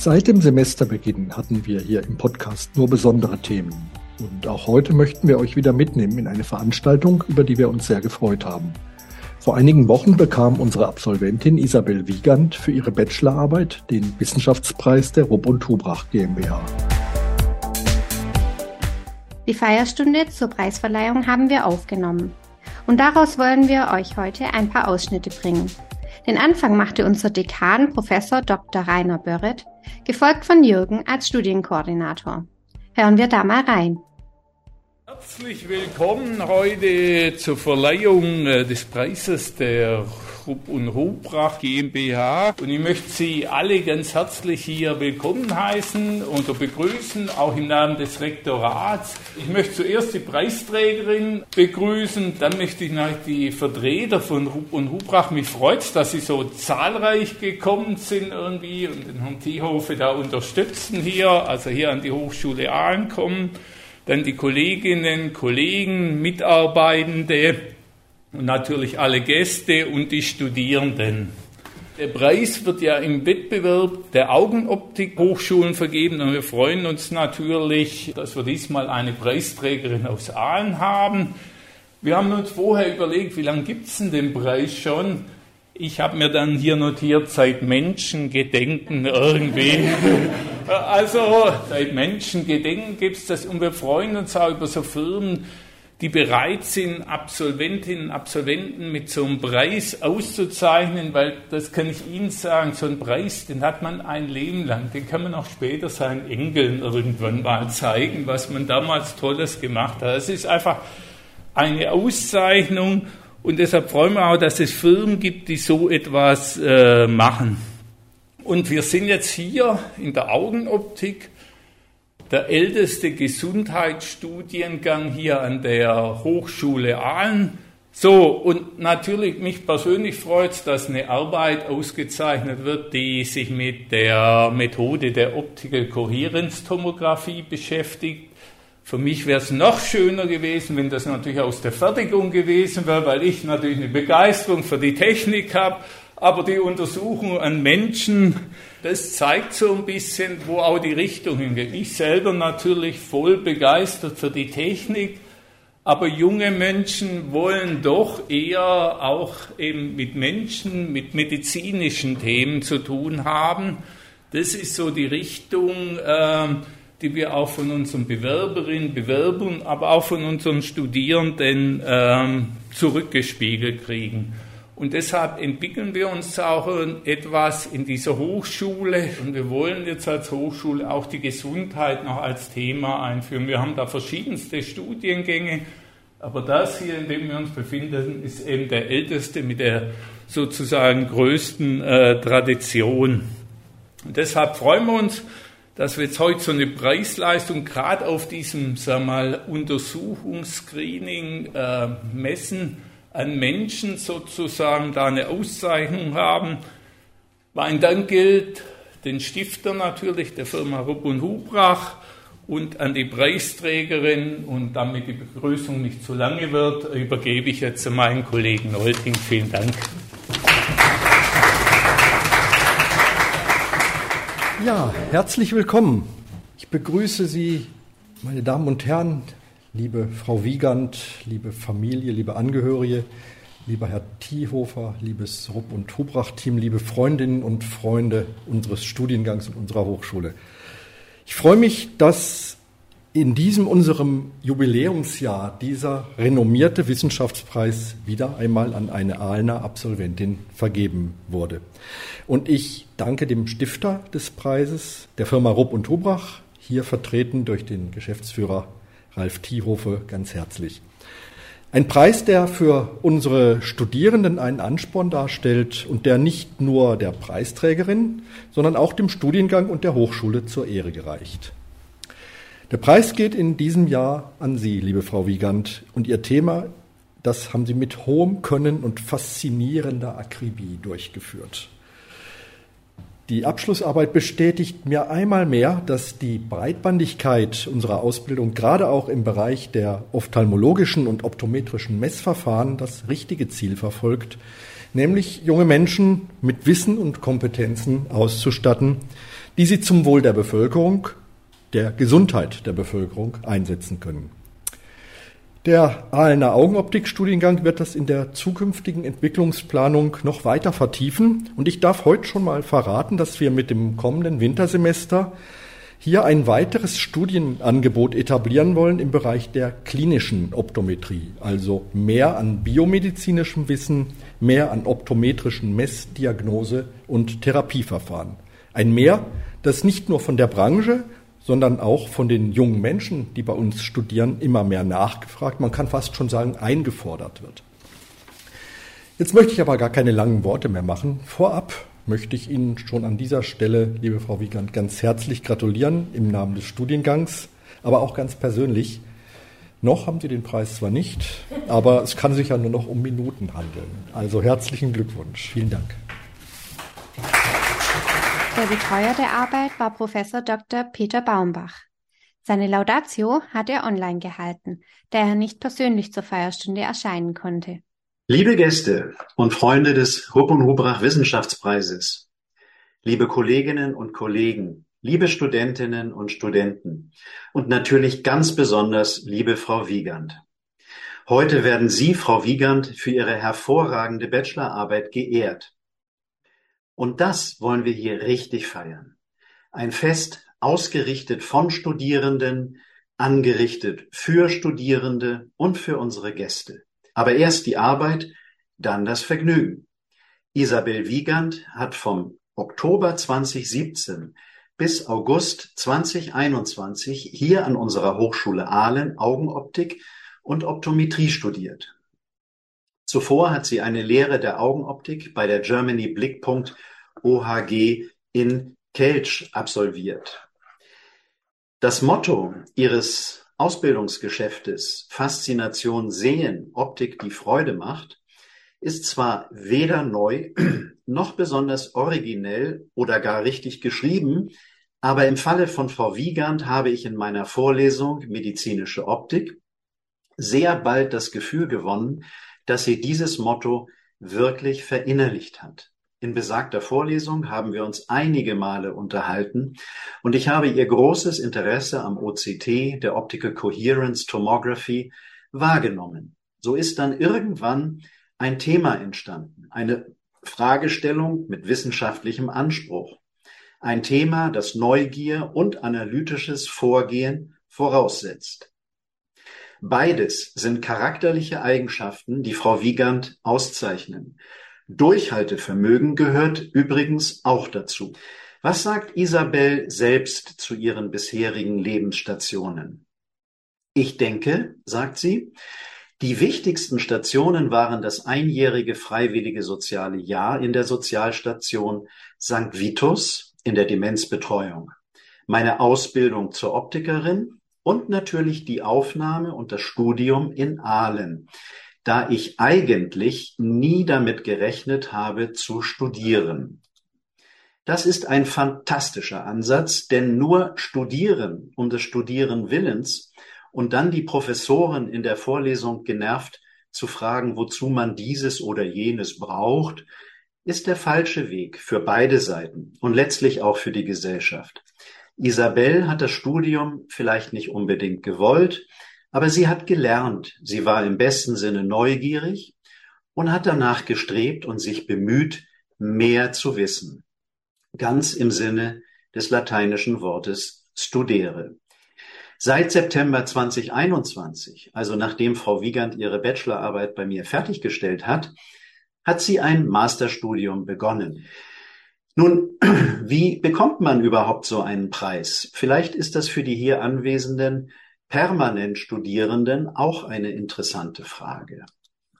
Seit dem Semesterbeginn hatten wir hier im Podcast nur besondere Themen. Und auch heute möchten wir euch wieder mitnehmen in eine Veranstaltung, über die wir uns sehr gefreut haben. Vor einigen Wochen bekam unsere Absolventin Isabel Wiegand für ihre Bachelorarbeit den Wissenschaftspreis der Rupp und Hubrach GmbH. Die Feierstunde zur Preisverleihung haben wir aufgenommen. Und daraus wollen wir euch heute ein paar Ausschnitte bringen. Den Anfang machte unser Dekan Professor Dr. Rainer Börret gefolgt von Jürgen als Studienkoordinator. Hören wir da mal rein. Herzlich willkommen heute zur Verleihung äh, des Preises der Rupp und Rubrach GmbH. Und ich möchte Sie alle ganz herzlich hier willkommen heißen und begrüßen, auch im Namen des Rektorats. Ich möchte zuerst die Preisträgerin begrüßen, dann möchte ich noch die Vertreter von Rupp und Rubrach. Mich freut es, dass Sie so zahlreich gekommen sind irgendwie und den Herrn Thiehofe da unterstützen hier, also hier an die Hochschule Aalen kommen dann die Kolleginnen, Kollegen, Mitarbeitende und natürlich alle Gäste und die Studierenden. Der Preis wird ja im Wettbewerb der Augenoptik Hochschulen vergeben und wir freuen uns natürlich, dass wir diesmal eine Preisträgerin aus Aalen haben. Wir haben uns vorher überlegt, wie lange gibt es denn den Preis schon? Ich habe mir dann hier notiert, seit Menschengedenken irgendwie. also seit Menschengedenken gibt es das und wir freuen uns auch über so Firmen, die bereit sind, Absolventinnen und Absolventen mit so einem Preis auszuzeichnen, weil das kann ich Ihnen sagen, so ein Preis, den hat man ein Leben lang, den kann man auch später seinen Enkeln irgendwann mal zeigen, was man damals Tolles gemacht hat. Es ist einfach eine Auszeichnung und deshalb freuen wir auch, dass es Firmen gibt, die so etwas äh, machen. Und wir sind jetzt hier in der Augenoptik, der älteste Gesundheitsstudiengang hier an der Hochschule Aalen. So, und natürlich mich persönlich freut es, dass eine Arbeit ausgezeichnet wird, die sich mit der Methode der Optical Coherence Tomographie beschäftigt. Für mich wäre es noch schöner gewesen, wenn das natürlich aus der Fertigung gewesen wäre, weil ich natürlich eine Begeisterung für die Technik habe. Aber die Untersuchung an Menschen, das zeigt so ein bisschen, wo auch die Richtung hingeht. Ich selber natürlich voll begeistert für die Technik, aber junge Menschen wollen doch eher auch eben mit Menschen, mit medizinischen Themen zu tun haben. Das ist so die Richtung. Äh, die wir auch von unseren Bewerberinnen, Bewerbern, aber auch von unseren Studierenden ähm, zurückgespiegelt kriegen. Und deshalb entwickeln wir uns auch etwas in dieser Hochschule und wir wollen jetzt als Hochschule auch die Gesundheit noch als Thema einführen. Wir haben da verschiedenste Studiengänge, aber das hier, in dem wir uns befinden, ist eben der älteste mit der sozusagen größten äh, Tradition. Und deshalb freuen wir uns, dass wir jetzt heute so eine Preisleistung gerade auf diesem, sag mal, Untersuchungsscreening, äh, Messen an Menschen sozusagen da eine Auszeichnung haben. Mein Dank gilt den Stifter natürlich, der Firma Rupp und Hubrach und an die Preisträgerin und damit die Begrüßung nicht zu lange wird, übergebe ich jetzt meinen Kollegen Olting. Vielen Dank. Ja, herzlich willkommen. Ich begrüße Sie, meine Damen und Herren, liebe Frau Wiegand, liebe Familie, liebe Angehörige, lieber Herr Thiehofer, liebes Rupp- und Hubrach-Team, liebe Freundinnen und Freunde unseres Studiengangs und unserer Hochschule. Ich freue mich, dass in diesem unserem Jubiläumsjahr dieser renommierte Wissenschaftspreis wieder einmal an eine Aalener Absolventin vergeben wurde. Und ich danke dem Stifter des Preises, der Firma Rupp und Hubrach, hier vertreten durch den Geschäftsführer Ralf Thiehofe, ganz herzlich. Ein Preis, der für unsere Studierenden einen Ansporn darstellt und der nicht nur der Preisträgerin, sondern auch dem Studiengang und der Hochschule zur Ehre gereicht. Der Preis geht in diesem Jahr an Sie, liebe Frau Wiegand, und Ihr Thema, das haben Sie mit hohem Können und faszinierender Akribie durchgeführt. Die Abschlussarbeit bestätigt mir einmal mehr, dass die Breitbandigkeit unserer Ausbildung gerade auch im Bereich der ophthalmologischen und optometrischen Messverfahren das richtige Ziel verfolgt, nämlich junge Menschen mit Wissen und Kompetenzen auszustatten, die sie zum Wohl der Bevölkerung, der Gesundheit der Bevölkerung einsetzen können. Der Ahlener Augenoptik-Studiengang wird das in der zukünftigen Entwicklungsplanung noch weiter vertiefen. Und ich darf heute schon mal verraten, dass wir mit dem kommenden Wintersemester hier ein weiteres Studienangebot etablieren wollen im Bereich der klinischen Optometrie. Also mehr an biomedizinischem Wissen, mehr an optometrischen Messdiagnose und Therapieverfahren. Ein Mehr, das nicht nur von der Branche, sondern auch von den jungen Menschen, die bei uns studieren, immer mehr nachgefragt, man kann fast schon sagen, eingefordert wird. Jetzt möchte ich aber gar keine langen Worte mehr machen. Vorab möchte ich Ihnen schon an dieser Stelle, liebe Frau Wiegand, ganz herzlich gratulieren im Namen des Studiengangs, aber auch ganz persönlich. Noch haben Sie den Preis zwar nicht, aber es kann sich ja nur noch um Minuten handeln. Also herzlichen Glückwunsch. Vielen Dank. Der Betreuer der Arbeit war Professor Dr. Peter Baumbach. Seine Laudatio hat er online gehalten, da er nicht persönlich zur Feierstunde erscheinen konnte. Liebe Gäste und Freunde des Hupp und Hubrach Wissenschaftspreises, liebe Kolleginnen und Kollegen, liebe Studentinnen und Studenten und natürlich ganz besonders liebe Frau Wiegand. Heute werden Sie, Frau Wiegand, für Ihre hervorragende Bachelorarbeit geehrt. Und das wollen wir hier richtig feiern. Ein Fest ausgerichtet von Studierenden, angerichtet für Studierende und für unsere Gäste. Aber erst die Arbeit, dann das Vergnügen. Isabel Wiegand hat vom Oktober 2017 bis August 2021 hier an unserer Hochschule Aalen Augenoptik und Optometrie studiert. Zuvor hat sie eine Lehre der Augenoptik bei der Germany Blickpunkt OHG in Kelch absolviert. Das Motto ihres Ausbildungsgeschäftes Faszination sehen, Optik, die Freude macht, ist zwar weder neu noch besonders originell oder gar richtig geschrieben, aber im Falle von Frau Wiegand habe ich in meiner Vorlesung Medizinische Optik sehr bald das Gefühl gewonnen, dass sie dieses Motto wirklich verinnerlicht hat. In besagter Vorlesung haben wir uns einige Male unterhalten und ich habe ihr großes Interesse am OCT, der Optical Coherence Tomography, wahrgenommen. So ist dann irgendwann ein Thema entstanden, eine Fragestellung mit wissenschaftlichem Anspruch. Ein Thema, das Neugier und analytisches Vorgehen voraussetzt. Beides sind charakterliche Eigenschaften, die Frau Wiegand auszeichnen. Durchhaltevermögen gehört übrigens auch dazu. Was sagt Isabel selbst zu ihren bisherigen Lebensstationen? Ich denke, sagt sie, die wichtigsten Stationen waren das einjährige freiwillige soziale Jahr in der Sozialstation St. Vitus in der Demenzbetreuung, meine Ausbildung zur Optikerin und natürlich die Aufnahme und das Studium in Aalen, da ich eigentlich nie damit gerechnet habe zu studieren. Das ist ein fantastischer Ansatz, denn nur studieren um des Studieren Willens und dann die Professoren in der Vorlesung genervt zu fragen, wozu man dieses oder jenes braucht, ist der falsche Weg für beide Seiten und letztlich auch für die Gesellschaft. Isabel hat das Studium vielleicht nicht unbedingt gewollt, aber sie hat gelernt, sie war im besten Sinne neugierig und hat danach gestrebt und sich bemüht, mehr zu wissen. Ganz im Sinne des lateinischen Wortes studere. Seit September 2021, also nachdem Frau Wiegand ihre Bachelorarbeit bei mir fertiggestellt hat, hat sie ein Masterstudium begonnen. Nun, wie bekommt man überhaupt so einen Preis? Vielleicht ist das für die hier Anwesenden permanent Studierenden auch eine interessante Frage.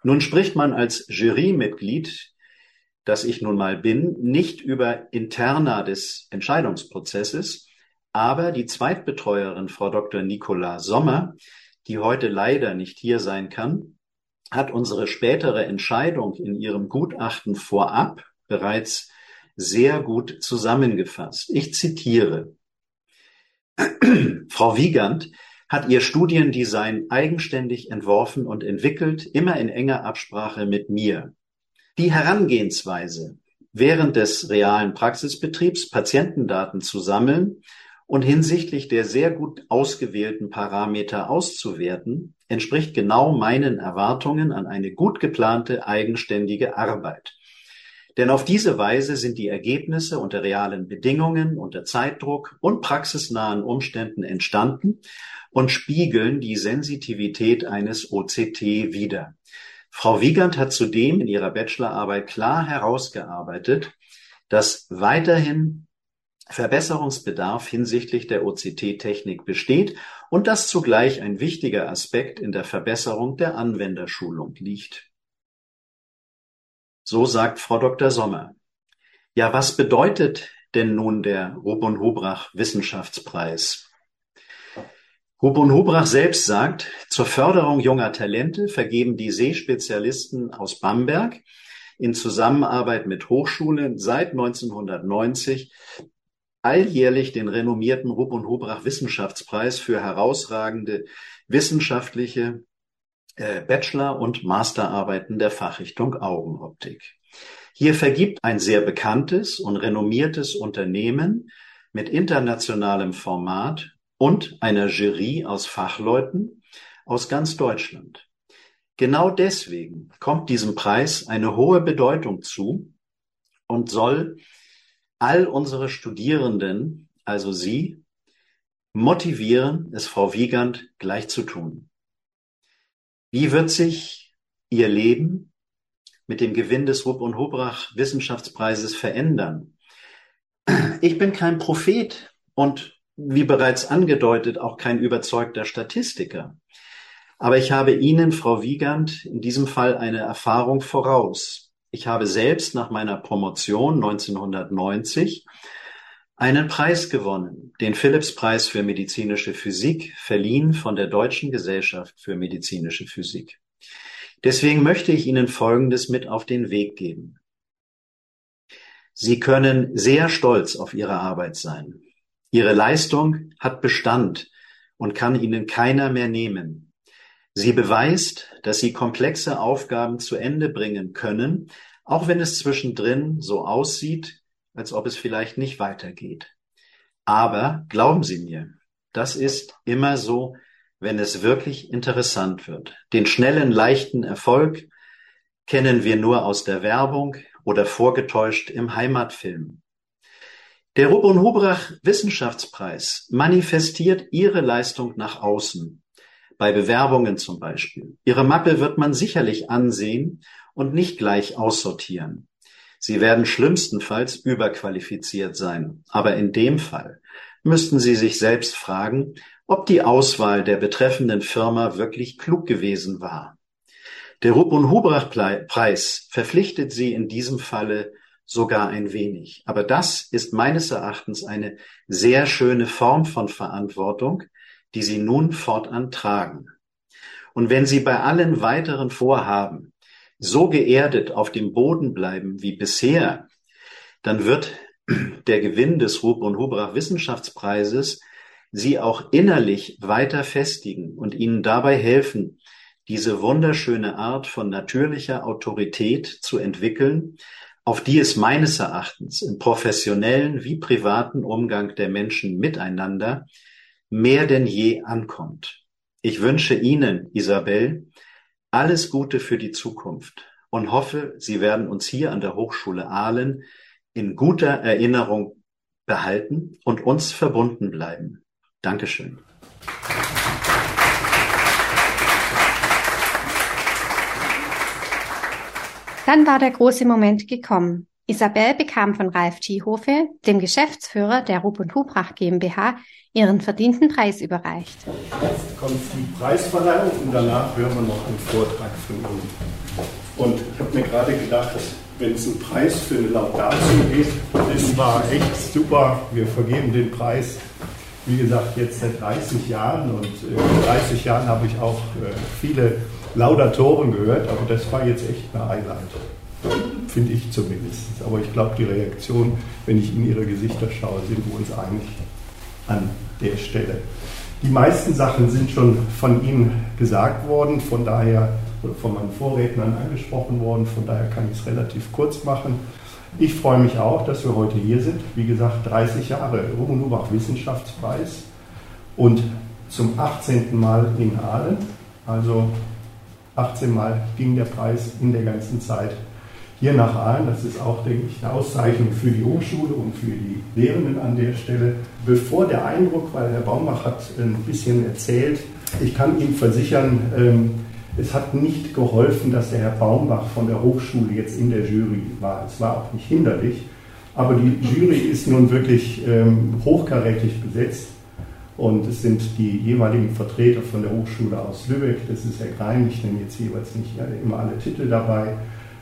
Nun spricht man als Jurymitglied, das ich nun mal bin, nicht über Interna des Entscheidungsprozesses, aber die Zweitbetreuerin, Frau Dr. Nicola Sommer, die heute leider nicht hier sein kann, hat unsere spätere Entscheidung in ihrem Gutachten vorab bereits sehr gut zusammengefasst. Ich zitiere. Frau Wiegand hat ihr Studiendesign eigenständig entworfen und entwickelt, immer in enger Absprache mit mir. Die Herangehensweise, während des realen Praxisbetriebs Patientendaten zu sammeln und hinsichtlich der sehr gut ausgewählten Parameter auszuwerten, entspricht genau meinen Erwartungen an eine gut geplante eigenständige Arbeit. Denn auf diese Weise sind die Ergebnisse unter realen Bedingungen, unter Zeitdruck und praxisnahen Umständen entstanden und spiegeln die Sensitivität eines OCT wider. Frau Wiegand hat zudem in ihrer Bachelorarbeit klar herausgearbeitet, dass weiterhin Verbesserungsbedarf hinsichtlich der OCT-Technik besteht und dass zugleich ein wichtiger Aspekt in der Verbesserung der Anwenderschulung liegt. So sagt Frau Dr. Sommer. Ja, was bedeutet denn nun der Rubon Hubrach Wissenschaftspreis? Rubon Hubrach selbst sagt, zur Förderung junger Talente vergeben die Seespezialisten aus Bamberg in Zusammenarbeit mit Hochschulen seit 1990 alljährlich den renommierten Rupp und Hubrach Wissenschaftspreis für herausragende wissenschaftliche Bachelor- und Masterarbeiten der Fachrichtung Augenoptik. Hier vergibt ein sehr bekanntes und renommiertes Unternehmen mit internationalem Format und einer Jury aus Fachleuten aus ganz Deutschland. Genau deswegen kommt diesem Preis eine hohe Bedeutung zu und soll all unsere Studierenden, also Sie, motivieren, es Frau Wiegand gleich zu tun. Wie wird sich Ihr Leben mit dem Gewinn des Rupp und Hubrach Wissenschaftspreises verändern? Ich bin kein Prophet und wie bereits angedeutet auch kein überzeugter Statistiker. Aber ich habe Ihnen, Frau Wiegand, in diesem Fall eine Erfahrung voraus. Ich habe selbst nach meiner Promotion 1990 einen Preis gewonnen, den Philipps-Preis für medizinische Physik, verliehen von der Deutschen Gesellschaft für medizinische Physik. Deswegen möchte ich Ihnen Folgendes mit auf den Weg geben. Sie können sehr stolz auf Ihre Arbeit sein. Ihre Leistung hat Bestand und kann Ihnen keiner mehr nehmen. Sie beweist, dass sie komplexe Aufgaben zu Ende bringen können, auch wenn es zwischendrin so aussieht, als ob es vielleicht nicht weitergeht. Aber glauben Sie mir, das ist immer so, wenn es wirklich interessant wird. Den schnellen, leichten Erfolg kennen wir nur aus der Werbung oder vorgetäuscht im Heimatfilm. Der und Hubrach Wissenschaftspreis manifestiert ihre Leistung nach außen bei Bewerbungen zum Beispiel. Ihre Mappe wird man sicherlich ansehen und nicht gleich aussortieren. Sie werden schlimmstenfalls überqualifiziert sein. Aber in dem Fall müssten Sie sich selbst fragen, ob die Auswahl der betreffenden Firma wirklich klug gewesen war. Der Rupp und Hubrach Preis verpflichtet Sie in diesem Falle sogar ein wenig. Aber das ist meines Erachtens eine sehr schöne Form von Verantwortung, die sie nun fortan tragen. Und wenn sie bei allen weiteren Vorhaben so geerdet auf dem Boden bleiben wie bisher, dann wird der Gewinn des Rupp und Hubrach Wissenschaftspreises sie auch innerlich weiter festigen und ihnen dabei helfen, diese wunderschöne Art von natürlicher Autorität zu entwickeln, auf die es meines Erachtens im professionellen wie privaten Umgang der Menschen miteinander mehr denn je ankommt. Ich wünsche Ihnen, Isabel, alles Gute für die Zukunft und hoffe, Sie werden uns hier an der Hochschule Aalen in guter Erinnerung behalten und uns verbunden bleiben. Dankeschön. Dann war der große Moment gekommen. Isabel bekam von Ralf Thiehofe, dem Geschäftsführer der Rupp und Hubrach GmbH, ihren verdienten Preis überreicht. Jetzt kommt die Preisverleihung und danach hören wir noch einen Vortrag von Ihnen. Und ich habe mir gerade gedacht, wenn es einen Preis für eine Laudatio gibt, das war echt super. Wir vergeben den Preis, wie gesagt, jetzt seit 30 Jahren und äh, in 30 Jahren habe ich auch äh, viele Laudatoren gehört, aber das war jetzt echt eine Highlight finde ich zumindest. Aber ich glaube, die Reaktion, wenn ich in ihre Gesichter schaue, sind wir uns einig an der Stelle. Die meisten Sachen sind schon von Ihnen gesagt worden, von daher, oder von meinen Vorrednern angesprochen worden, von daher kann ich es relativ kurz machen. Ich freue mich auch, dass wir heute hier sind. Wie gesagt, 30 Jahre Rubenubach Wissenschaftspreis und zum 18. Mal in Aalen. Also 18 Mal ging der Preis in der ganzen Zeit hier nach Aalen. Das ist auch, denke ich, eine Auszeichnung für die Hochschule und für die Lehrenden an der Stelle. Bevor der Eindruck, weil Herr Baumbach hat ein bisschen erzählt, ich kann Ihnen versichern, ähm, es hat nicht geholfen, dass der Herr Baumbach von der Hochschule jetzt in der Jury war. Es war auch nicht hinderlich. Aber die Jury ist nun wirklich ähm, hochkarätig besetzt. Und es sind die jeweiligen Vertreter von der Hochschule aus Lübeck, das ist Herr Grein, ich nenne jetzt jeweils nicht immer alle Titel dabei,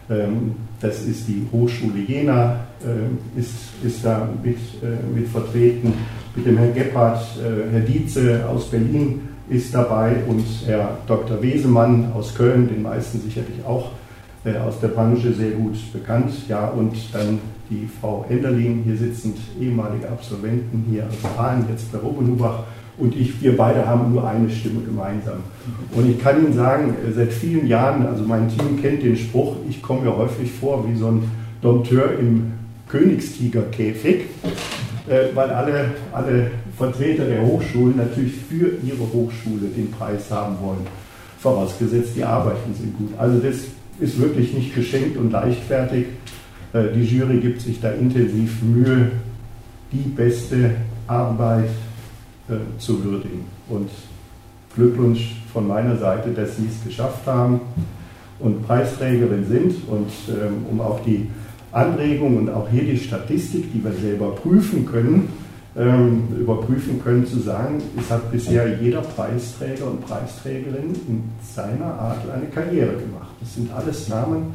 ähm, das ist die Hochschule Jena, ähm, ist, ist da mit, äh, mit vertreten. Mit dem Herrn Gebhardt, äh, Herr Dietze aus Berlin ist dabei und Herr Dr. Wesemann aus Köln, den meisten sicherlich auch äh, aus der Branche sehr gut bekannt. Ja, und dann die Frau Enderlin, hier sitzend ehemalige Absolventen hier aus Aalen, jetzt bei Obenhubach und ich, wir beide haben nur eine Stimme gemeinsam. Und ich kann Ihnen sagen, seit vielen Jahren, also mein Team kennt den Spruch, ich komme mir häufig vor wie so ein Dompteur im Königstigerkäfig, äh, weil alle, alle Vertreter der Hochschulen natürlich für ihre Hochschule den Preis haben wollen, vorausgesetzt die Arbeiten sind gut. Also das ist wirklich nicht geschenkt und leichtfertig. Äh, die Jury gibt sich da intensiv Mühe, die beste Arbeit äh, zu würdigen. Und Glückwunsch von meiner Seite, dass Sie es geschafft haben und Preisträgerin sind. Und ähm, um auch die Anregung und auch hier die Statistik, die wir selber prüfen können, ähm, überprüfen können, zu sagen, es hat bisher jeder Preisträger und Preisträgerin in seiner Art eine Karriere gemacht. Das sind alles Namen,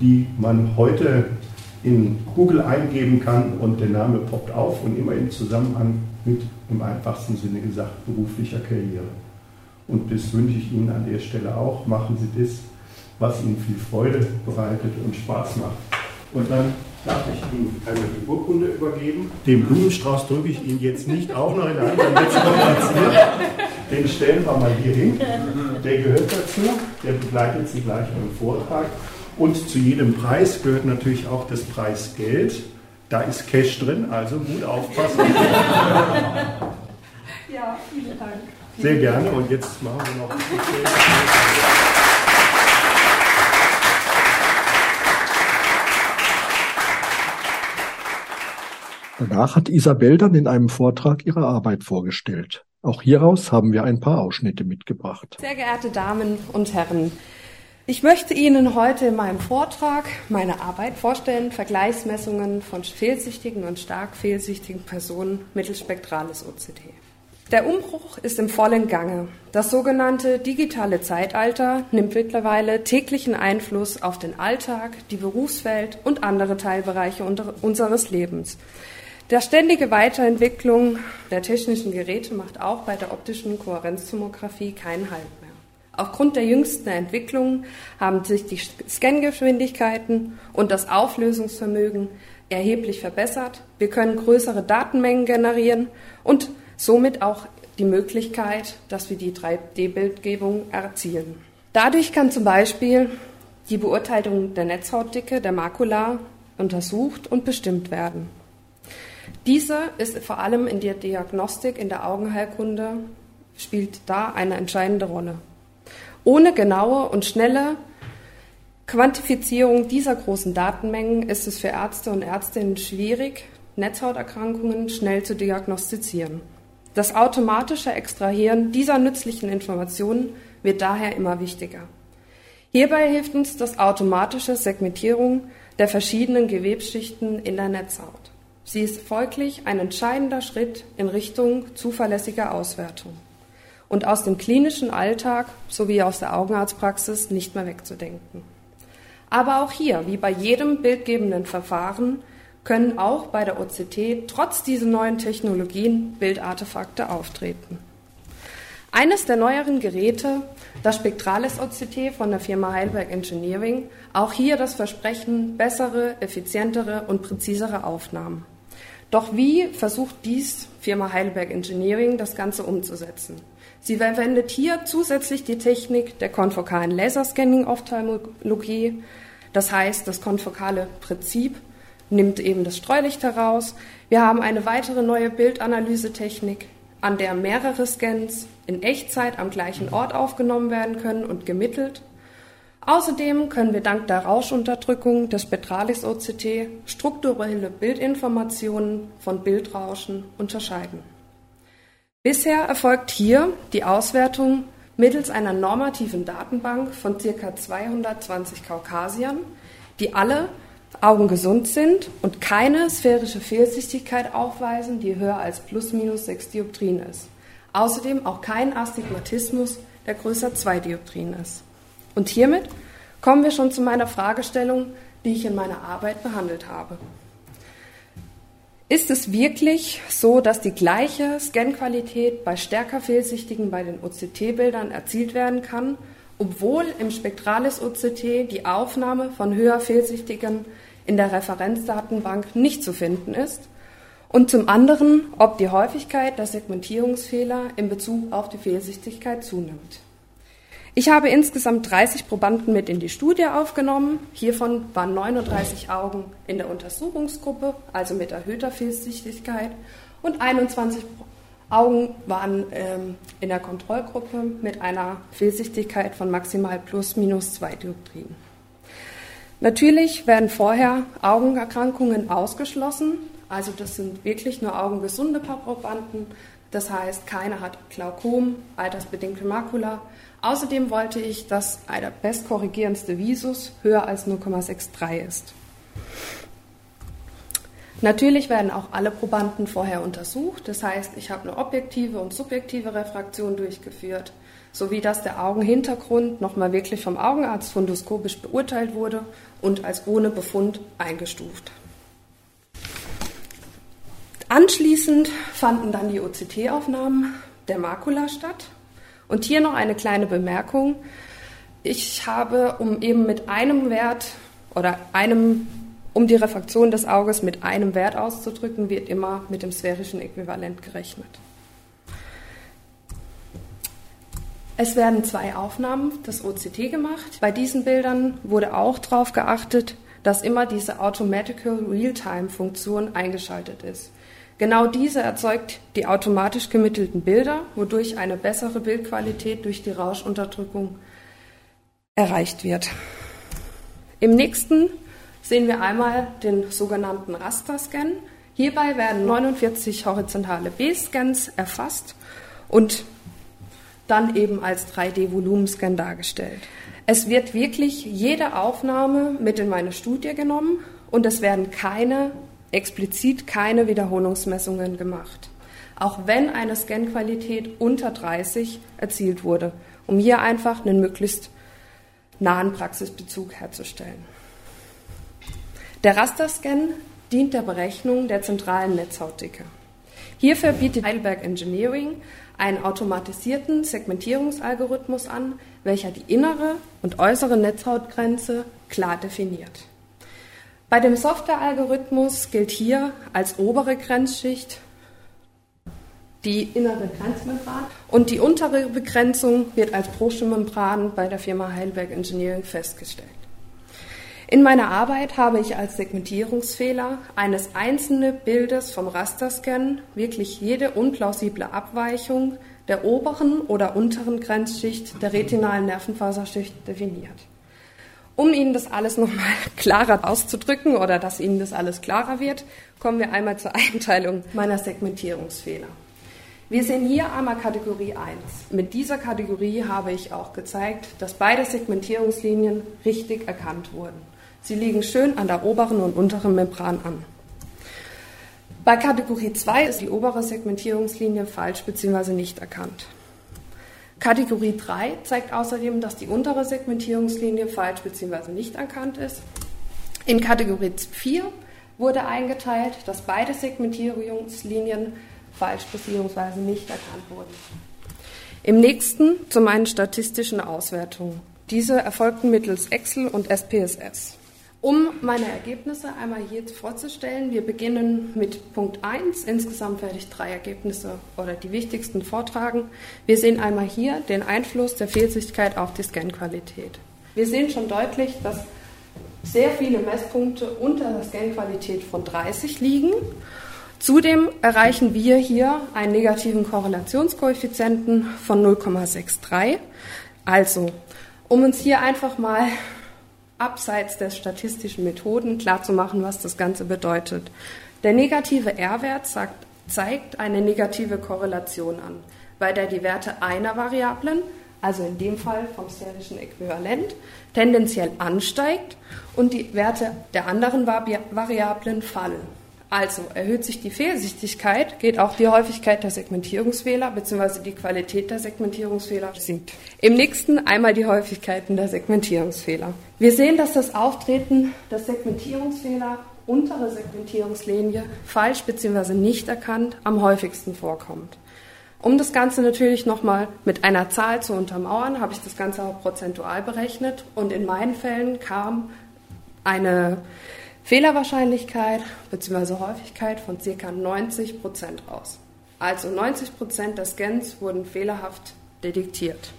die man heute in Google eingeben kann und der Name poppt auf und immer im Zusammenhang mit, im einfachsten Sinne gesagt, beruflicher Karriere. Und das wünsche ich Ihnen an der Stelle auch. Machen Sie das, was Ihnen viel Freude bereitet und Spaß macht. Und dann darf ich Ihnen einmal die Urkunde übergeben. Den Blumenstrauß drücke ich Ihnen jetzt nicht auch noch in der Hand, dann wird es kompliziert. Den stellen wir mal hier hin. Der gehört dazu, der begleitet Sie gleich beim Vortrag. Und zu jedem Preis gehört natürlich auch das Preisgeld. Da ist Cash drin, also gut aufpassen. Ja, vielen Dank. Sehr gerne. Und jetzt machen wir noch. Danach hat Isabel dann in einem Vortrag ihre Arbeit vorgestellt. Auch hieraus haben wir ein paar Ausschnitte mitgebracht. Sehr geehrte Damen und Herren, ich möchte Ihnen heute in meinem Vortrag meine Arbeit vorstellen, Vergleichsmessungen von fehlsichtigen und stark fehlsichtigen Personen mittelspektrales OCT. Der Umbruch ist im vollen Gange. Das sogenannte digitale Zeitalter nimmt mittlerweile täglichen Einfluss auf den Alltag, die Berufswelt und andere Teilbereiche unseres Lebens. Der ständige Weiterentwicklung der technischen Geräte macht auch bei der optischen Kohärenztomographie keinen Halt. Aufgrund der jüngsten Entwicklungen haben sich die Scangeschwindigkeiten und das Auflösungsvermögen erheblich verbessert. Wir können größere Datenmengen generieren und somit auch die Möglichkeit, dass wir die 3D-Bildgebung erzielen. Dadurch kann zum Beispiel die Beurteilung der Netzhautdicke der Makula untersucht und bestimmt werden. Diese ist vor allem in der Diagnostik, in der Augenheilkunde, spielt da eine entscheidende Rolle. Ohne genaue und schnelle Quantifizierung dieser großen Datenmengen ist es für Ärzte und Ärztinnen schwierig, Netzhauterkrankungen schnell zu diagnostizieren. Das automatische Extrahieren dieser nützlichen Informationen wird daher immer wichtiger. Hierbei hilft uns das automatische Segmentierung der verschiedenen Gewebsschichten in der Netzhaut. Sie ist folglich ein entscheidender Schritt in Richtung zuverlässiger Auswertung und aus dem klinischen Alltag sowie aus der Augenarztpraxis nicht mehr wegzudenken. Aber auch hier, wie bei jedem bildgebenden Verfahren, können auch bei der OCT trotz dieser neuen Technologien Bildartefakte auftreten. Eines der neueren Geräte, das Spektrales OCT von der Firma Heidelberg Engineering, auch hier das Versprechen bessere, effizientere und präzisere Aufnahmen. Doch wie versucht dies Firma Heidelberg Engineering das Ganze umzusetzen? Sie verwendet hier zusätzlich die Technik der konfokalen Laserscanning-Ophthalmologie. Das heißt, das konfokale Prinzip nimmt eben das Streulicht heraus. Wir haben eine weitere neue Bildanalysetechnik, an der mehrere Scans in Echtzeit am gleichen Ort aufgenommen werden können und gemittelt. Außerdem können wir dank der Rauschunterdrückung des Spektralis OCT strukturelle Bildinformationen von Bildrauschen unterscheiden. Bisher erfolgt hier die Auswertung mittels einer normativen Datenbank von ca. 220 Kaukasiern, die alle augengesund sind und keine sphärische Fehlsichtigkeit aufweisen, die höher als plus minus 6 Dioptrien ist. Außerdem auch kein Astigmatismus, der größer 2 Dioptrien ist. Und hiermit kommen wir schon zu meiner Fragestellung, die ich in meiner Arbeit behandelt habe. Ist es wirklich so, dass die gleiche Scanqualität bei stärker Fehlsichtigen bei den OCT-Bildern erzielt werden kann, obwohl im Spektralis OCT die Aufnahme von höher Fehlsichtigen in der Referenzdatenbank nicht zu finden ist? Und zum anderen, ob die Häufigkeit der Segmentierungsfehler in Bezug auf die Fehlsichtigkeit zunimmt. Ich habe insgesamt 30 Probanden mit in die Studie aufgenommen. Hiervon waren 39 Augen in der Untersuchungsgruppe, also mit erhöhter Fehlsichtigkeit, und 21 Augen waren ähm, in der Kontrollgruppe mit einer Fehlsichtigkeit von maximal plus minus 2 Dioptrien. Natürlich werden vorher Augenerkrankungen ausgeschlossen, also das sind wirklich nur augengesunde Probanden. Das heißt, keiner hat Glaukom, altersbedingte Makula, Außerdem wollte ich, dass der bestkorrigierendste Visus höher als 0,63 ist. Natürlich werden auch alle Probanden vorher untersucht. Das heißt, ich habe eine objektive und subjektive Refraktion durchgeführt, sowie dass der Augenhintergrund nochmal wirklich vom Augenarzt fundoskopisch beurteilt wurde und als ohne Befund eingestuft. Anschließend fanden dann die OCT-Aufnahmen der Makula statt und hier noch eine kleine Bemerkung. Ich habe, um eben mit einem Wert oder einem, um die Refraktion des Auges mit einem Wert auszudrücken, wird immer mit dem sphärischen Äquivalent gerechnet. Es werden zwei Aufnahmen des OCT gemacht. Bei diesen Bildern wurde auch darauf geachtet, dass immer diese Automatical Real-Time-Funktion eingeschaltet ist. Genau diese erzeugt die automatisch gemittelten Bilder, wodurch eine bessere Bildqualität durch die Rauschunterdrückung erreicht wird. Im nächsten sehen wir einmal den sogenannten Raster-Scan. Hierbei werden 49 horizontale B-Scans erfasst und dann eben als 3D-Volumenscan dargestellt. Es wird wirklich jede Aufnahme mit in meine Studie genommen und es werden keine explizit keine Wiederholungsmessungen gemacht, auch wenn eine Scanqualität unter 30 erzielt wurde, um hier einfach einen möglichst nahen Praxisbezug herzustellen. Der Rasterscan dient der Berechnung der zentralen Netzhautdicke. Hierfür bietet Heidelberg Engineering einen automatisierten Segmentierungsalgorithmus an, welcher die innere und äußere Netzhautgrenze klar definiert. Bei dem Software-Algorithmus gilt hier als obere Grenzschicht die innere Grenzmembran und die untere Begrenzung wird als Proschenmembran bei der Firma Heidelberg Engineering festgestellt. In meiner Arbeit habe ich als Segmentierungsfehler eines einzelnen Bildes vom Rasterscan wirklich jede unplausible Abweichung der oberen oder unteren Grenzschicht der retinalen Nervenfaserschicht definiert. Um Ihnen das alles nochmal klarer auszudrücken oder dass Ihnen das alles klarer wird, kommen wir einmal zur Einteilung meiner Segmentierungsfehler. Wir sehen hier einmal Kategorie 1. Mit dieser Kategorie habe ich auch gezeigt, dass beide Segmentierungslinien richtig erkannt wurden. Sie liegen schön an der oberen und unteren Membran an. Bei Kategorie 2 ist die obere Segmentierungslinie falsch bzw. nicht erkannt. Kategorie 3 zeigt außerdem, dass die untere Segmentierungslinie falsch bzw. nicht erkannt ist. In Kategorie 4 wurde eingeteilt, dass beide Segmentierungslinien falsch bzw. nicht erkannt wurden. Im nächsten zu meinen statistischen Auswertungen. Diese erfolgten mittels Excel und SPSS. Um meine Ergebnisse einmal hier vorzustellen, wir beginnen mit Punkt 1. Insgesamt werde ich drei Ergebnisse oder die wichtigsten vortragen. Wir sehen einmal hier den Einfluss der Fehlsichtigkeit auf die Scanqualität. Wir sehen schon deutlich, dass sehr viele Messpunkte unter der Scanqualität von 30 liegen. Zudem erreichen wir hier einen negativen Korrelationskoeffizienten von 0,63. Also, um uns hier einfach mal abseits der statistischen Methoden klarzumachen, was das Ganze bedeutet. Der negative R-Wert zeigt eine negative Korrelation an, bei der die Werte einer Variablen, also in dem Fall vom sphärischen Äquivalent, tendenziell ansteigt und die Werte der anderen Variablen fallen. Also erhöht sich die Fehlsichtigkeit, geht auch die Häufigkeit der Segmentierungsfehler bzw. die Qualität der Segmentierungsfehler sinkt. Im nächsten einmal die Häufigkeiten der Segmentierungsfehler. Wir sehen, dass das Auftreten der Segmentierungsfehler untere Segmentierungslinie falsch bzw. nicht erkannt am häufigsten vorkommt. Um das Ganze natürlich nochmal mit einer Zahl zu untermauern, habe ich das Ganze auch prozentual berechnet und in meinen Fällen kam eine Fehlerwahrscheinlichkeit bzw. Häufigkeit von ca. 90 Prozent raus. Also 90 Prozent der Scans wurden fehlerhaft detektiert.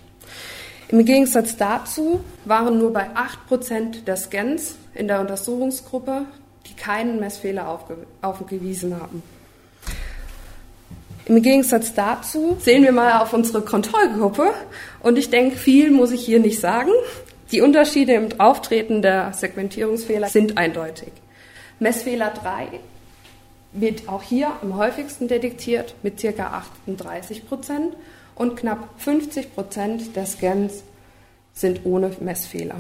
Im Gegensatz dazu waren nur bei 8 Prozent der Scans in der Untersuchungsgruppe, die keinen Messfehler aufge aufgewiesen haben. Im Gegensatz dazu sehen wir mal auf unsere Kontrollgruppe und ich denke, viel muss ich hier nicht sagen. Die Unterschiede im Auftreten der Segmentierungsfehler sind eindeutig. Messfehler 3 wird auch hier am häufigsten detektiert mit ca. 38 Prozent und knapp 50 Prozent der Scans sind ohne Messfehler.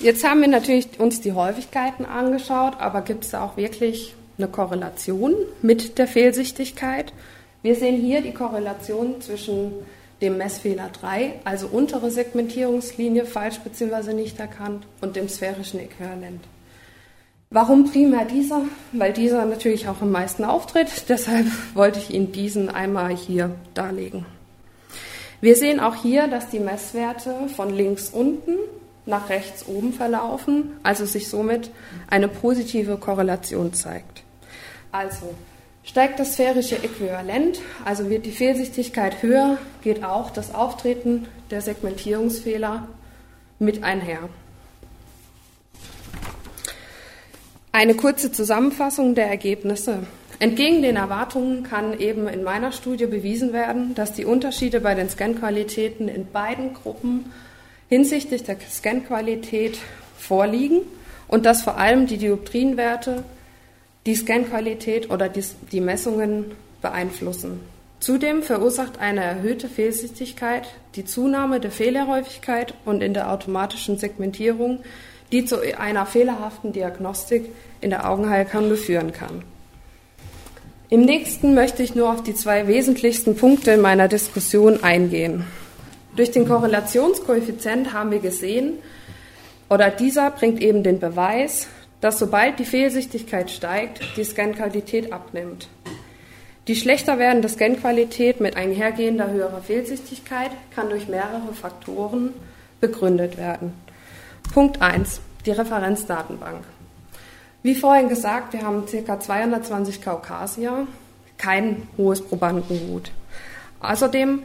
Jetzt haben wir natürlich uns die Häufigkeiten angeschaut, aber gibt es auch wirklich eine Korrelation mit der Fehlsichtigkeit? Wir sehen hier die Korrelation zwischen dem Messfehler 3, also untere Segmentierungslinie falsch bzw. nicht erkannt, und dem sphärischen Äquivalent. Warum primär dieser? Weil dieser natürlich auch am meisten auftritt. Deshalb wollte ich Ihnen diesen einmal hier darlegen. Wir sehen auch hier, dass die Messwerte von links unten nach rechts oben verlaufen, also sich somit eine positive Korrelation zeigt. Also Steigt das sphärische Äquivalent, also wird die Fehlsichtigkeit höher, geht auch das Auftreten der Segmentierungsfehler mit einher. Eine kurze Zusammenfassung der Ergebnisse. Entgegen den Erwartungen kann eben in meiner Studie bewiesen werden, dass die Unterschiede bei den Scanqualitäten in beiden Gruppen hinsichtlich der Scanqualität vorliegen und dass vor allem die Dioptrienwerte die Scanqualität oder die, die Messungen beeinflussen. Zudem verursacht eine erhöhte Fehlsichtigkeit die Zunahme der Fehlerhäufigkeit und in der automatischen Segmentierung, die zu einer fehlerhaften Diagnostik in der Augenheilkunde führen kann. Im nächsten möchte ich nur auf die zwei wesentlichsten Punkte in meiner Diskussion eingehen. Durch den Korrelationskoeffizient haben wir gesehen, oder dieser bringt eben den Beweis, dass sobald die Fehlsichtigkeit steigt, die Scanqualität abnimmt. Die schlechter werdende Scanqualität mit einhergehender höherer Fehlsichtigkeit kann durch mehrere Faktoren begründet werden. Punkt 1. Die Referenzdatenbank. Wie vorhin gesagt, wir haben ca. 220 Kaukasier, kein hohes Probandengut. Außerdem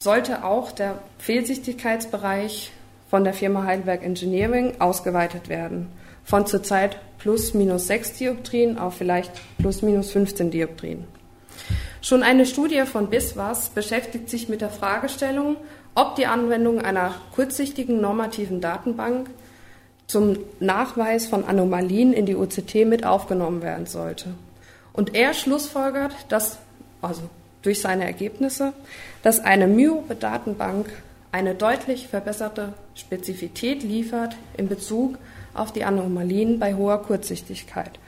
sollte auch der Fehlsichtigkeitsbereich von der Firma Heidelberg Engineering ausgeweitet werden von zurzeit plus minus 6 Dioptrien auf vielleicht plus minus 15 Dioptrien. Schon eine Studie von BISWAS beschäftigt sich mit der Fragestellung, ob die Anwendung einer kurzsichtigen normativen Datenbank zum Nachweis von Anomalien in die OCT mit aufgenommen werden sollte. Und er schlussfolgert, dass also durch seine Ergebnisse, dass eine Myope-Datenbank eine deutlich verbesserte Spezifität liefert in Bezug auf die Anomalien bei hoher Kurzsichtigkeit.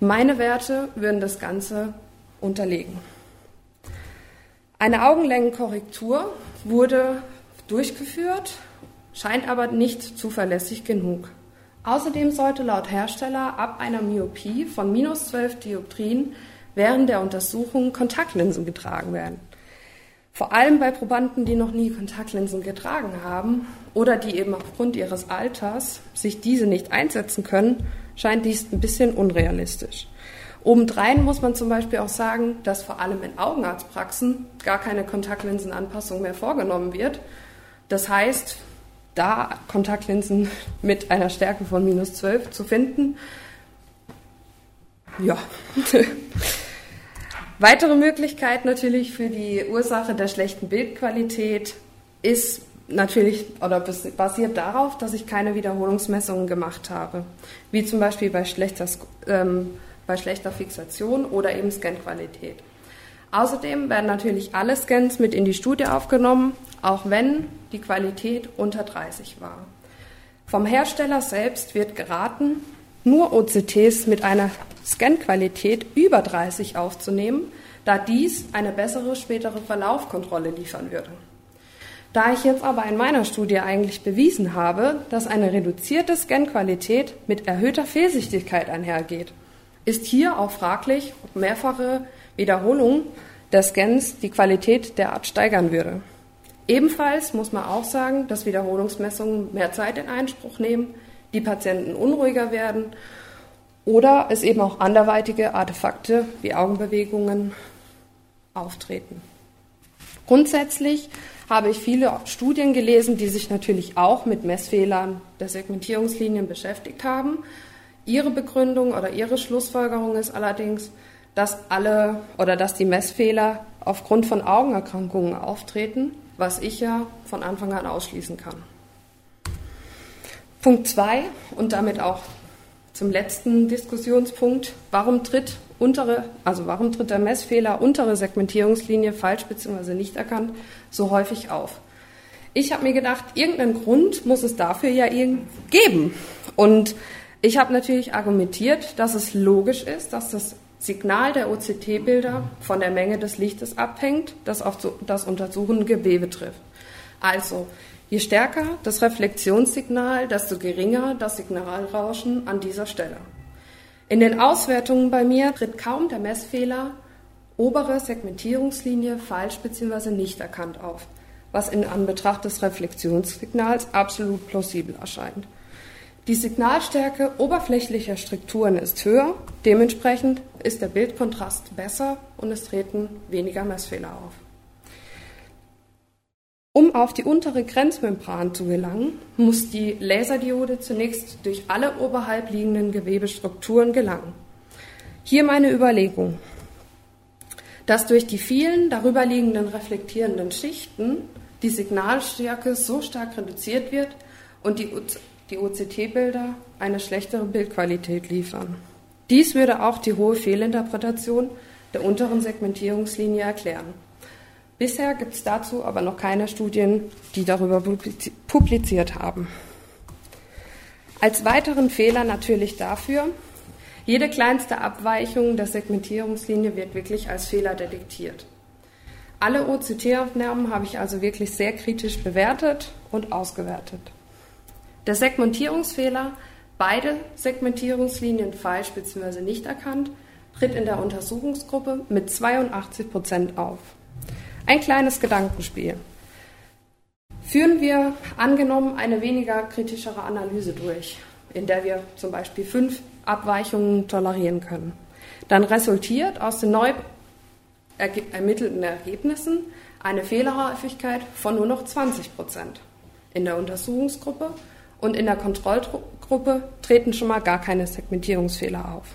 Meine Werte würden das Ganze unterlegen. Eine Augenlängenkorrektur wurde durchgeführt, scheint aber nicht zuverlässig genug. Außerdem sollte laut Hersteller ab einer Myopie von minus 12 Dioptrien während der Untersuchung Kontaktlinsen getragen werden. Vor allem bei Probanden, die noch nie Kontaktlinsen getragen haben oder die eben aufgrund ihres Alters sich diese nicht einsetzen können, scheint dies ein bisschen unrealistisch. Obendrein muss man zum Beispiel auch sagen, dass vor allem in Augenarztpraxen gar keine Kontaktlinsenanpassung mehr vorgenommen wird. Das heißt, da Kontaktlinsen mit einer Stärke von minus 12 zu finden, ja. Weitere Möglichkeit natürlich für die Ursache der schlechten Bildqualität ist natürlich oder basiert darauf, dass ich keine Wiederholungsmessungen gemacht habe, wie zum Beispiel bei schlechter, ähm, bei schlechter Fixation oder eben Scanqualität. Außerdem werden natürlich alle Scans mit in die Studie aufgenommen, auch wenn die Qualität unter 30 war. Vom Hersteller selbst wird geraten, nur OCTs mit einer Scanqualität über 30 aufzunehmen, da dies eine bessere spätere Verlaufkontrolle liefern würde. Da ich jetzt aber in meiner Studie eigentlich bewiesen habe, dass eine reduzierte Scanqualität mit erhöhter Fehlsichtigkeit einhergeht, ist hier auch fraglich, ob mehrfache Wiederholung der Scans die Qualität derart steigern würde. Ebenfalls muss man auch sagen, dass Wiederholungsmessungen mehr Zeit in Anspruch nehmen, die Patienten unruhiger werden oder es eben auch anderweitige Artefakte wie Augenbewegungen auftreten. Grundsätzlich habe ich viele Studien gelesen, die sich natürlich auch mit Messfehlern der Segmentierungslinien beschäftigt haben. Ihre Begründung oder ihre Schlussfolgerung ist allerdings, dass alle oder dass die Messfehler aufgrund von Augenerkrankungen auftreten, was ich ja von Anfang an ausschließen kann. Punkt 2 und damit auch zum letzten Diskussionspunkt. Warum tritt untere, also warum tritt der Messfehler untere Segmentierungslinie falsch bzw. nicht erkannt so häufig auf? Ich habe mir gedacht, irgendeinen Grund muss es dafür ja geben. Und ich habe natürlich argumentiert, dass es logisch ist, dass das Signal der OCT-Bilder von der Menge des Lichtes abhängt, das auf das untersuchende Gewebe trifft. Also, je stärker das Reflexionssignal, desto geringer das Signalrauschen an dieser Stelle. In den Auswertungen bei mir tritt kaum der Messfehler obere Segmentierungslinie falsch bzw. nicht erkannt auf, was in Anbetracht des Reflexionssignals absolut plausibel erscheint. Die Signalstärke oberflächlicher Strukturen ist höher, dementsprechend ist der Bildkontrast besser und es treten weniger Messfehler auf. Um auf die untere Grenzmembran zu gelangen, muss die Laserdiode zunächst durch alle oberhalb liegenden Gewebestrukturen gelangen. Hier meine Überlegung, dass durch die vielen darüber liegenden reflektierenden Schichten die Signalstärke so stark reduziert wird und die, die OCT-Bilder eine schlechtere Bildqualität liefern. Dies würde auch die hohe Fehlinterpretation der unteren Segmentierungslinie erklären. Bisher gibt es dazu aber noch keine Studien, die darüber publiziert haben. Als weiteren Fehler natürlich dafür, jede kleinste Abweichung der Segmentierungslinie wird wirklich als Fehler detektiert. Alle OCT-Aufnahmen habe ich also wirklich sehr kritisch bewertet und ausgewertet. Der Segmentierungsfehler, beide Segmentierungslinien falsch bzw. nicht erkannt, tritt in der Untersuchungsgruppe mit 82 Prozent auf. Ein kleines Gedankenspiel. Führen wir angenommen eine weniger kritischere Analyse durch, in der wir zum Beispiel fünf Abweichungen tolerieren können. Dann resultiert aus den neu ermittelten Ergebnissen eine Fehlerhäufigkeit von nur noch 20 Prozent. In der Untersuchungsgruppe und in der Kontrollgruppe treten schon mal gar keine Segmentierungsfehler auf.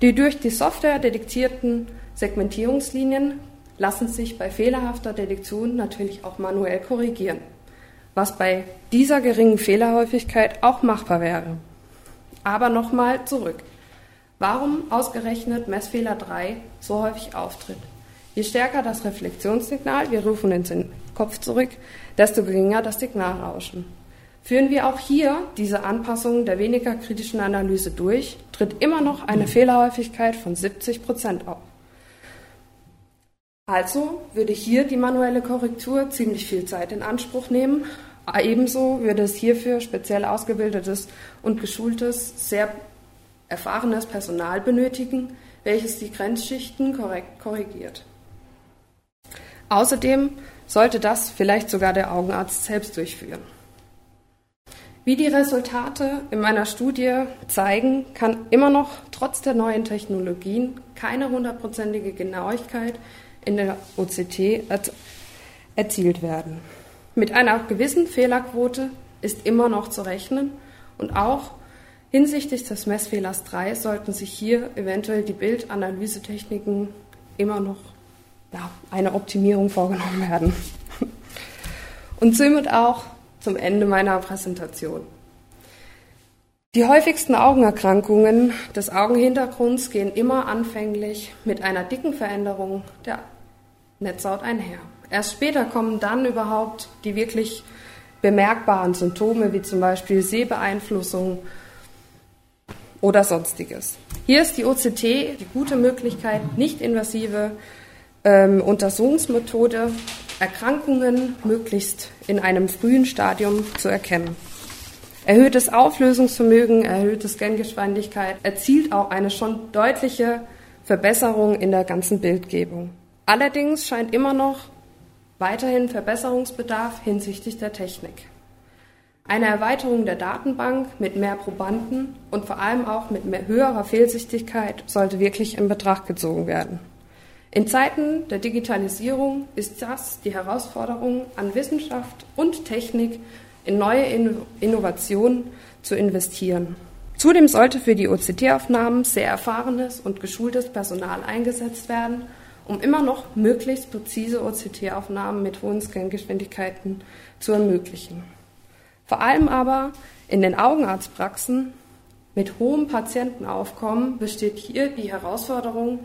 Die durch die Software detektierten Segmentierungslinien lassen sich bei fehlerhafter Detektion natürlich auch manuell korrigieren, was bei dieser geringen Fehlerhäufigkeit auch machbar wäre. Aber nochmal zurück. Warum ausgerechnet Messfehler 3 so häufig auftritt? Je stärker das Reflexionssignal, wir rufen in den Kopf zurück, desto geringer das Signalrauschen. Führen wir auch hier diese Anpassung der weniger kritischen Analyse durch, tritt immer noch eine Fehlerhäufigkeit von 70 Prozent auf. Also würde hier die manuelle Korrektur ziemlich viel Zeit in Anspruch nehmen. Ebenso würde es hierfür speziell ausgebildetes und geschultes, sehr erfahrenes Personal benötigen, welches die Grenzschichten korrekt korrigiert. Außerdem sollte das vielleicht sogar der Augenarzt selbst durchführen. Wie die Resultate in meiner Studie zeigen, kann immer noch trotz der neuen Technologien keine hundertprozentige Genauigkeit in der OCT erzielt werden. Mit einer gewissen Fehlerquote ist immer noch zu rechnen und auch hinsichtlich des Messfehlers 3 sollten sich hier eventuell die Bildanalysetechniken immer noch ja, eine Optimierung vorgenommen werden. Und somit auch zum Ende meiner Präsentation. Die häufigsten Augenerkrankungen des Augenhintergrunds gehen immer anfänglich mit einer dicken Veränderung der Netzhaut einher. Erst später kommen dann überhaupt die wirklich bemerkbaren Symptome, wie zum Beispiel Sehbeeinflussung oder sonstiges. Hier ist die OCT die gute Möglichkeit, nicht invasive ähm, Untersuchungsmethode, Erkrankungen möglichst in einem frühen Stadium zu erkennen. Erhöhtes Auflösungsvermögen, erhöhte Scangeschwindigkeit erzielt auch eine schon deutliche Verbesserung in der ganzen Bildgebung. Allerdings scheint immer noch weiterhin Verbesserungsbedarf hinsichtlich der Technik. Eine Erweiterung der Datenbank mit mehr Probanden und vor allem auch mit höherer Fehlsichtigkeit sollte wirklich in Betracht gezogen werden. In Zeiten der Digitalisierung ist das die Herausforderung an Wissenschaft und Technik in neue Innovationen zu investieren. Zudem sollte für die OCT-Aufnahmen sehr erfahrenes und geschultes Personal eingesetzt werden, um immer noch möglichst präzise OCT-Aufnahmen mit hohen Scangeschwindigkeiten zu ermöglichen. Vor allem aber in den Augenarztpraxen mit hohem Patientenaufkommen besteht hier die Herausforderung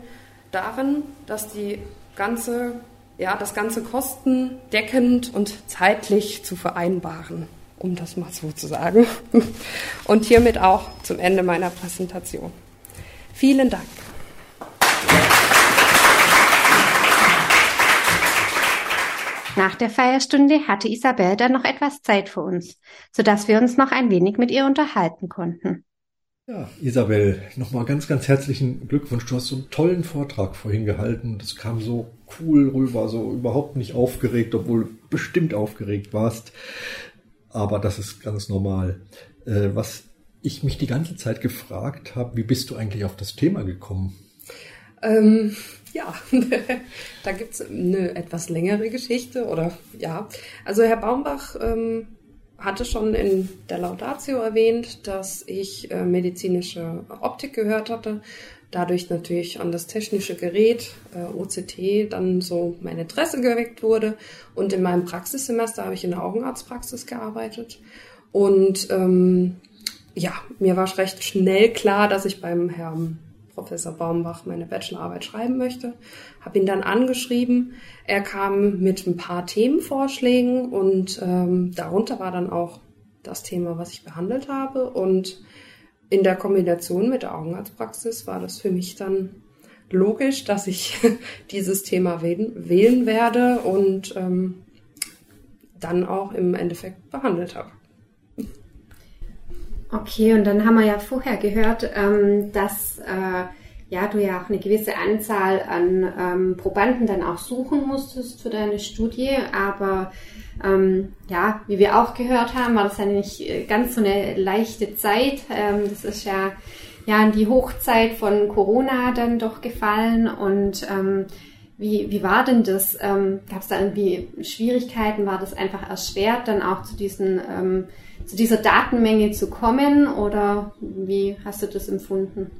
darin, dass die ganze, ja, das ganze kostendeckend und zeitlich zu vereinbaren, um das mal so zu sagen. Und hiermit auch zum Ende meiner Präsentation. Vielen Dank. Nach der Feierstunde hatte Isabel dann noch etwas Zeit für uns, sodass wir uns noch ein wenig mit ihr unterhalten konnten. Ja, Isabel, nochmal ganz, ganz herzlichen Glückwunsch. Du hast so einen tollen Vortrag vorhin gehalten. Das kam so cool rüber, so überhaupt nicht aufgeregt, obwohl du bestimmt aufgeregt warst. Aber das ist ganz normal. Äh, was ich mich die ganze Zeit gefragt habe, wie bist du eigentlich auf das Thema gekommen? Ähm, ja, da gibt's eine etwas längere Geschichte oder ja. Also Herr Baumbach ähm, hatte schon in der Laudatio erwähnt, dass ich äh, medizinische Optik gehört hatte. Dadurch natürlich an das technische Gerät äh, OCT dann so mein Interesse geweckt wurde. Und in meinem Praxissemester habe ich in der Augenarztpraxis gearbeitet. Und ähm, ja, mir war recht schnell klar, dass ich beim Herrn Professor Baumbach meine Bachelorarbeit schreiben möchte. Habe ihn dann angeschrieben. Er kam mit ein paar Themenvorschlägen und ähm, darunter war dann auch das Thema, was ich behandelt habe. Und in der Kombination mit der Augenarztpraxis war das für mich dann logisch, dass ich dieses Thema wählen, wählen werde und ähm, dann auch im Endeffekt behandelt habe. Okay, und dann haben wir ja vorher gehört, ähm, dass äh, ja du ja auch eine gewisse Anzahl an ähm, Probanden dann auch suchen musstest für deine Studie, aber ähm, ja, wie wir auch gehört haben, war das ja nicht äh, ganz so eine leichte Zeit. Ähm, das ist ja ja in die Hochzeit von Corona dann doch gefallen und ähm, wie, wie war denn das? Ähm, Gab es da irgendwie Schwierigkeiten? War das einfach erschwert, dann auch zu diesen ähm, zu dieser Datenmenge zu kommen oder wie hast du das empfunden?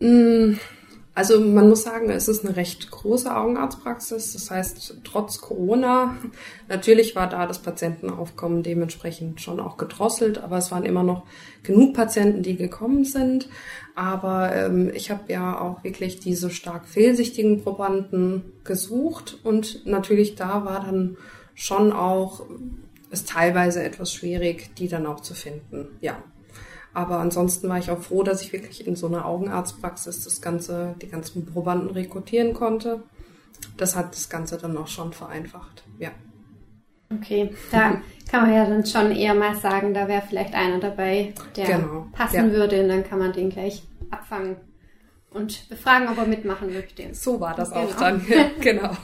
Mm, Also man muss sagen, es ist eine recht große Augenarztpraxis. Das heißt, trotz Corona, natürlich war da das Patientenaufkommen dementsprechend schon auch gedrosselt, aber es waren immer noch genug Patienten, die gekommen sind. Aber ähm, ich habe ja auch wirklich diese stark fehlsichtigen Probanden gesucht und natürlich da war dann schon auch es teilweise etwas schwierig, die dann auch zu finden. Ja, aber ansonsten war ich auch froh, dass ich wirklich in so einer Augenarztpraxis das Ganze, die ganzen Probanden rekrutieren konnte. Das hat das Ganze dann auch schon vereinfacht, ja. Okay, da kann man ja dann schon eher mal sagen, da wäre vielleicht einer dabei, der genau, passen ja. würde und dann kann man den gleich abfangen und befragen, ob er mitmachen möchte. So war das genau. auch dann. genau.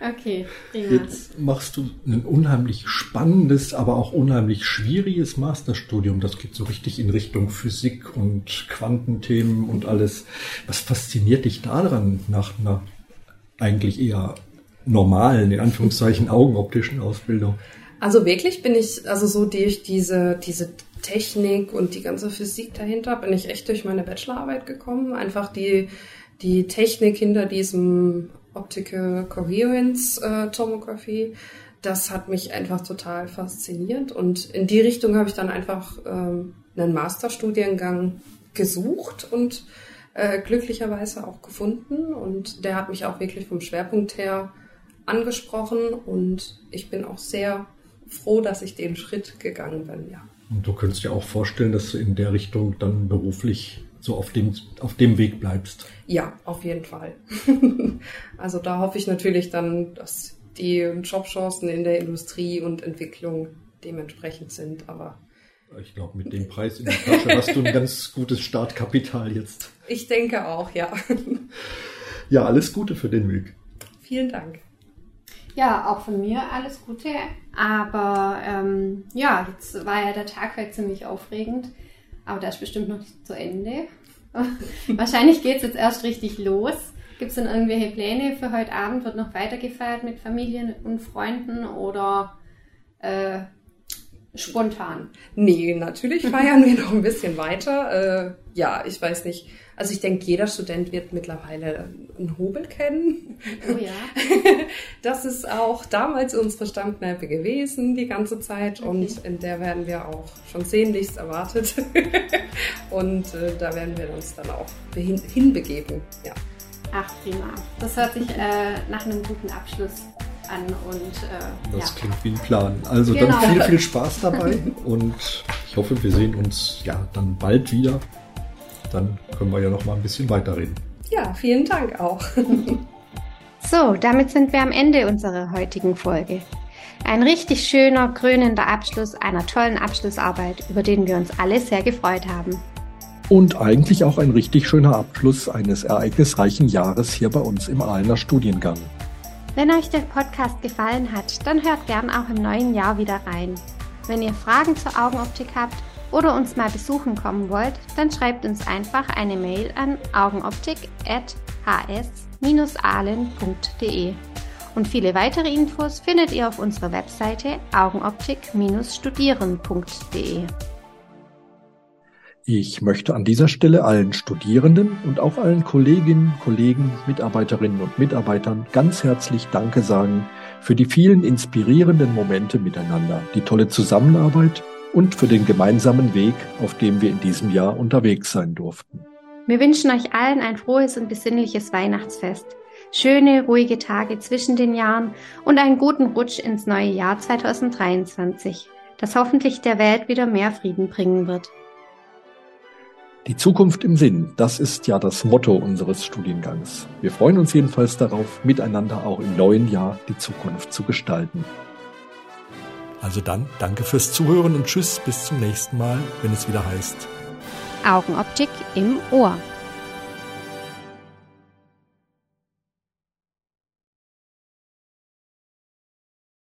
okay, prima. Jetzt machst du ein unheimlich spannendes, aber auch unheimlich schwieriges Masterstudium. Das geht so richtig in Richtung Physik und Quantenthemen und alles. Was fasziniert dich daran nach einer eigentlich eher normalen, in Anführungszeichen, augenoptischen Ausbildung? Also wirklich bin ich, also so durch diese, diese Technik und die ganze Physik dahinter bin ich echt durch meine Bachelorarbeit gekommen. Einfach die, die Technik hinter diesem Optical Coherence äh, Tomography, das hat mich einfach total fasziniert. Und in die Richtung habe ich dann einfach ähm, einen Masterstudiengang gesucht und äh, glücklicherweise auch gefunden. Und der hat mich auch wirklich vom Schwerpunkt her angesprochen. Und ich bin auch sehr froh, dass ich den Schritt gegangen bin, ja. Und du könntest dir auch vorstellen, dass du in der Richtung dann beruflich so auf dem, auf dem Weg bleibst. Ja, auf jeden Fall. also da hoffe ich natürlich dann, dass die Jobchancen in der Industrie und Entwicklung dementsprechend sind, aber ich glaube, mit dem Preis in der Tasche hast du ein ganz gutes Startkapital jetzt. Ich denke auch, ja. Ja, alles Gute für den Weg. Vielen Dank. Ja, auch von mir alles Gute. Aber ähm, ja, jetzt war ja der Tag heute ziemlich aufregend. Aber der ist bestimmt noch nicht zu Ende. Wahrscheinlich geht es jetzt erst richtig los. Gibt es denn irgendwelche Pläne für heute Abend? Wird noch weitergefeiert mit Familien und Freunden oder äh, spontan? Nee, natürlich feiern wir noch ein bisschen weiter. Äh, ja, ich weiß nicht also ich denke, jeder Student wird mittlerweile einen Hobel kennen. Oh ja. Das ist auch damals unsere Stammkneipe gewesen, die ganze Zeit. Okay. Und in der werden wir auch schon sehnlichst erwartet. Und äh, da werden wir uns dann auch hin, hinbegeben. Ja. Ach, prima. Das hört sich äh, nach einem guten Abschluss an und äh, das ja. klingt wie ein Plan. Also genau. dann viel, viel Spaß dabei und ich hoffe, wir sehen uns ja dann bald wieder dann können wir ja noch mal ein bisschen weiterreden. Ja, vielen Dank auch. so, damit sind wir am Ende unserer heutigen Folge. Ein richtig schöner, krönender Abschluss einer tollen Abschlussarbeit, über den wir uns alle sehr gefreut haben. Und eigentlich auch ein richtig schöner Abschluss eines ereignisreichen Jahres hier bei uns im Aalener Studiengang. Wenn euch der Podcast gefallen hat, dann hört gern auch im neuen Jahr wieder rein. Wenn ihr Fragen zur Augenoptik habt oder uns mal besuchen kommen wollt, dann schreibt uns einfach eine Mail an augenoptik.hs-ahlen.de. Und viele weitere Infos findet ihr auf unserer Webseite augenoptik-studieren.de. Ich möchte an dieser Stelle allen Studierenden und auch allen Kolleginnen, Kollegen, Mitarbeiterinnen und Mitarbeitern ganz herzlich Danke sagen für die vielen inspirierenden Momente miteinander, die tolle Zusammenarbeit und für den gemeinsamen Weg, auf dem wir in diesem Jahr unterwegs sein durften. Wir wünschen euch allen ein frohes und besinnliches Weihnachtsfest, schöne, ruhige Tage zwischen den Jahren und einen guten Rutsch ins neue Jahr 2023, das hoffentlich der Welt wieder mehr Frieden bringen wird. Die Zukunft im Sinn, das ist ja das Motto unseres Studiengangs. Wir freuen uns jedenfalls darauf, miteinander auch im neuen Jahr die Zukunft zu gestalten. Also dann, danke fürs Zuhören und tschüss, bis zum nächsten Mal, wenn es wieder heißt Augenoptik im Ohr.